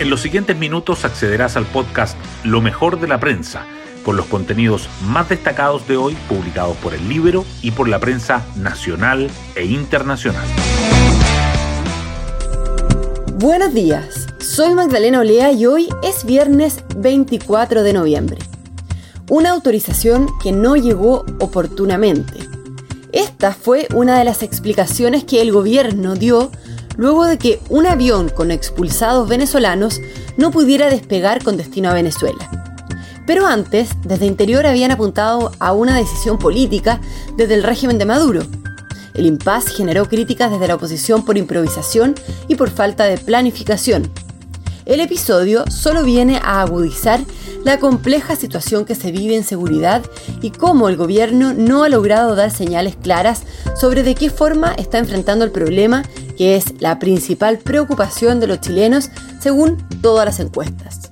En los siguientes minutos accederás al podcast Lo mejor de la prensa, con los contenidos más destacados de hoy publicados por el libro y por la prensa nacional e internacional. Buenos días, soy Magdalena Olea y hoy es viernes 24 de noviembre. Una autorización que no llegó oportunamente. Esta fue una de las explicaciones que el gobierno dio luego de que un avión con expulsados venezolanos no pudiera despegar con destino a Venezuela. Pero antes, desde Interior habían apuntado a una decisión política desde el régimen de Maduro. El impasse generó críticas desde la oposición por improvisación y por falta de planificación. El episodio solo viene a agudizar la compleja situación que se vive en seguridad y cómo el gobierno no ha logrado dar señales claras sobre de qué forma está enfrentando el problema que es la principal preocupación de los chilenos según todas las encuestas.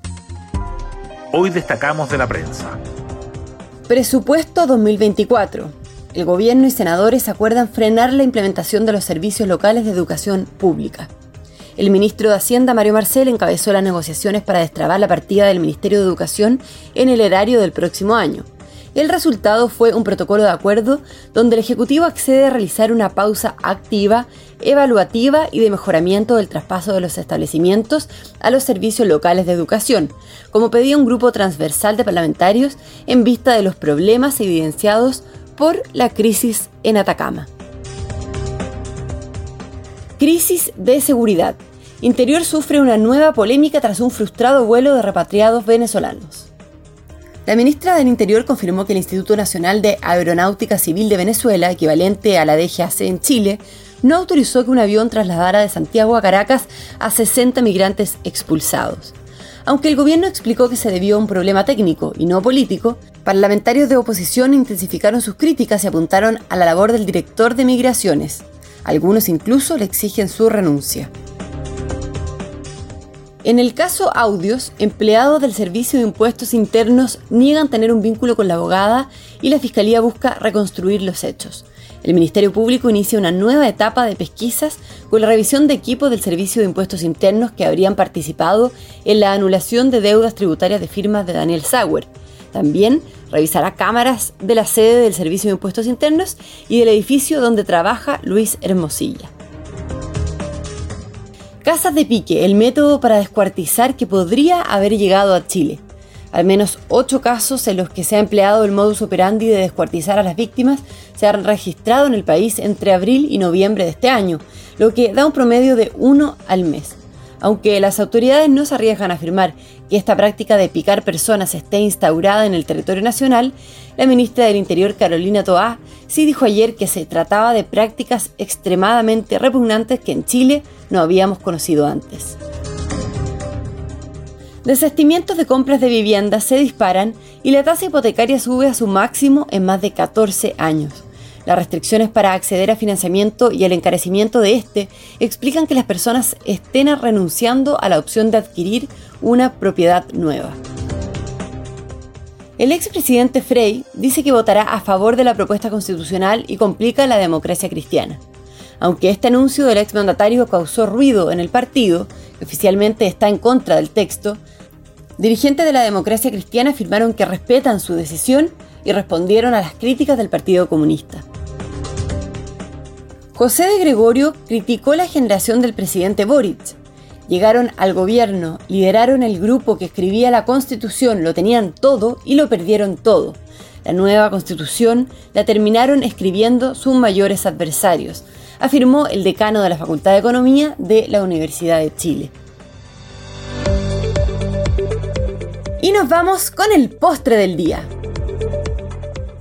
Hoy destacamos de la prensa. Presupuesto 2024. El gobierno y senadores acuerdan frenar la implementación de los servicios locales de educación pública. El ministro de Hacienda, Mario Marcel, encabezó las negociaciones para destrabar la partida del Ministerio de Educación en el erario del próximo año. El resultado fue un protocolo de acuerdo donde el Ejecutivo accede a realizar una pausa activa, evaluativa y de mejoramiento del traspaso de los establecimientos a los servicios locales de educación, como pedía un grupo transversal de parlamentarios en vista de los problemas evidenciados por la crisis en Atacama. Crisis de seguridad. Interior sufre una nueva polémica tras un frustrado vuelo de repatriados venezolanos. La ministra del Interior confirmó que el Instituto Nacional de Aeronáutica Civil de Venezuela, equivalente a la DGAC en Chile, no autorizó que un avión trasladara de Santiago a Caracas a 60 migrantes expulsados. Aunque el gobierno explicó que se debió a un problema técnico y no político, parlamentarios de oposición intensificaron sus críticas y apuntaron a la labor del director de migraciones. Algunos incluso le exigen su renuncia. En el caso Audios, empleados del Servicio de Impuestos Internos niegan tener un vínculo con la abogada y la Fiscalía busca reconstruir los hechos. El Ministerio Público inicia una nueva etapa de pesquisas con la revisión de equipos del Servicio de Impuestos Internos que habrían participado en la anulación de deudas tributarias de firmas de Daniel Sauer. También revisará cámaras de la sede del Servicio de Impuestos Internos y del edificio donde trabaja Luis Hermosilla. Casas de pique, el método para descuartizar que podría haber llegado a Chile. Al menos ocho casos en los que se ha empleado el modus operandi de descuartizar a las víctimas se han registrado en el país entre abril y noviembre de este año, lo que da un promedio de uno al mes. Aunque las autoridades no se arriesgan a afirmar que esta práctica de picar personas esté instaurada en el territorio nacional, la ministra del Interior Carolina Toá sí dijo ayer que se trataba de prácticas extremadamente repugnantes que en Chile no habíamos conocido antes. Desestimientos de compras de viviendas se disparan y la tasa hipotecaria sube a su máximo en más de 14 años. Las restricciones para acceder a financiamiento y el encarecimiento de este explican que las personas estén renunciando a la opción de adquirir una propiedad nueva. El expresidente Frey dice que votará a favor de la propuesta constitucional y complica la democracia cristiana. Aunque este anuncio del exmandatario causó ruido en el partido, que oficialmente está en contra del texto, dirigentes de la democracia cristiana afirmaron que respetan su decisión y respondieron a las críticas del Partido Comunista. José de Gregorio criticó la generación del presidente Boric. Llegaron al gobierno, lideraron el grupo que escribía la constitución, lo tenían todo y lo perdieron todo. La nueva constitución la terminaron escribiendo sus mayores adversarios, afirmó el decano de la Facultad de Economía de la Universidad de Chile. Y nos vamos con el postre del día.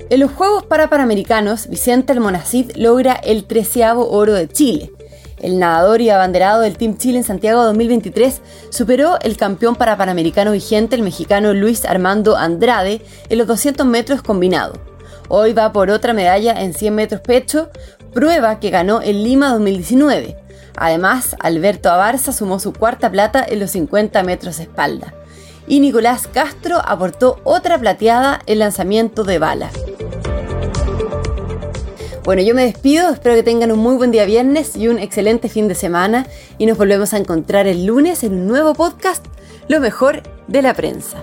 En los Juegos Parapanamericanos, Vicente Almonacid logra el treceavo oro de Chile. El nadador y abanderado del Team Chile en Santiago 2023 superó el campeón parapanamericano vigente, el mexicano Luis Armando Andrade, en los 200 metros combinado. Hoy va por otra medalla en 100 metros pecho, prueba que ganó en Lima 2019. Además, Alberto Abarza sumó su cuarta plata en los 50 metros espalda. Y Nicolás Castro aportó otra plateada en lanzamiento de bala. Bueno, yo me despido, espero que tengan un muy buen día viernes y un excelente fin de semana y nos volvemos a encontrar el lunes en un nuevo podcast lo mejor de la prensa.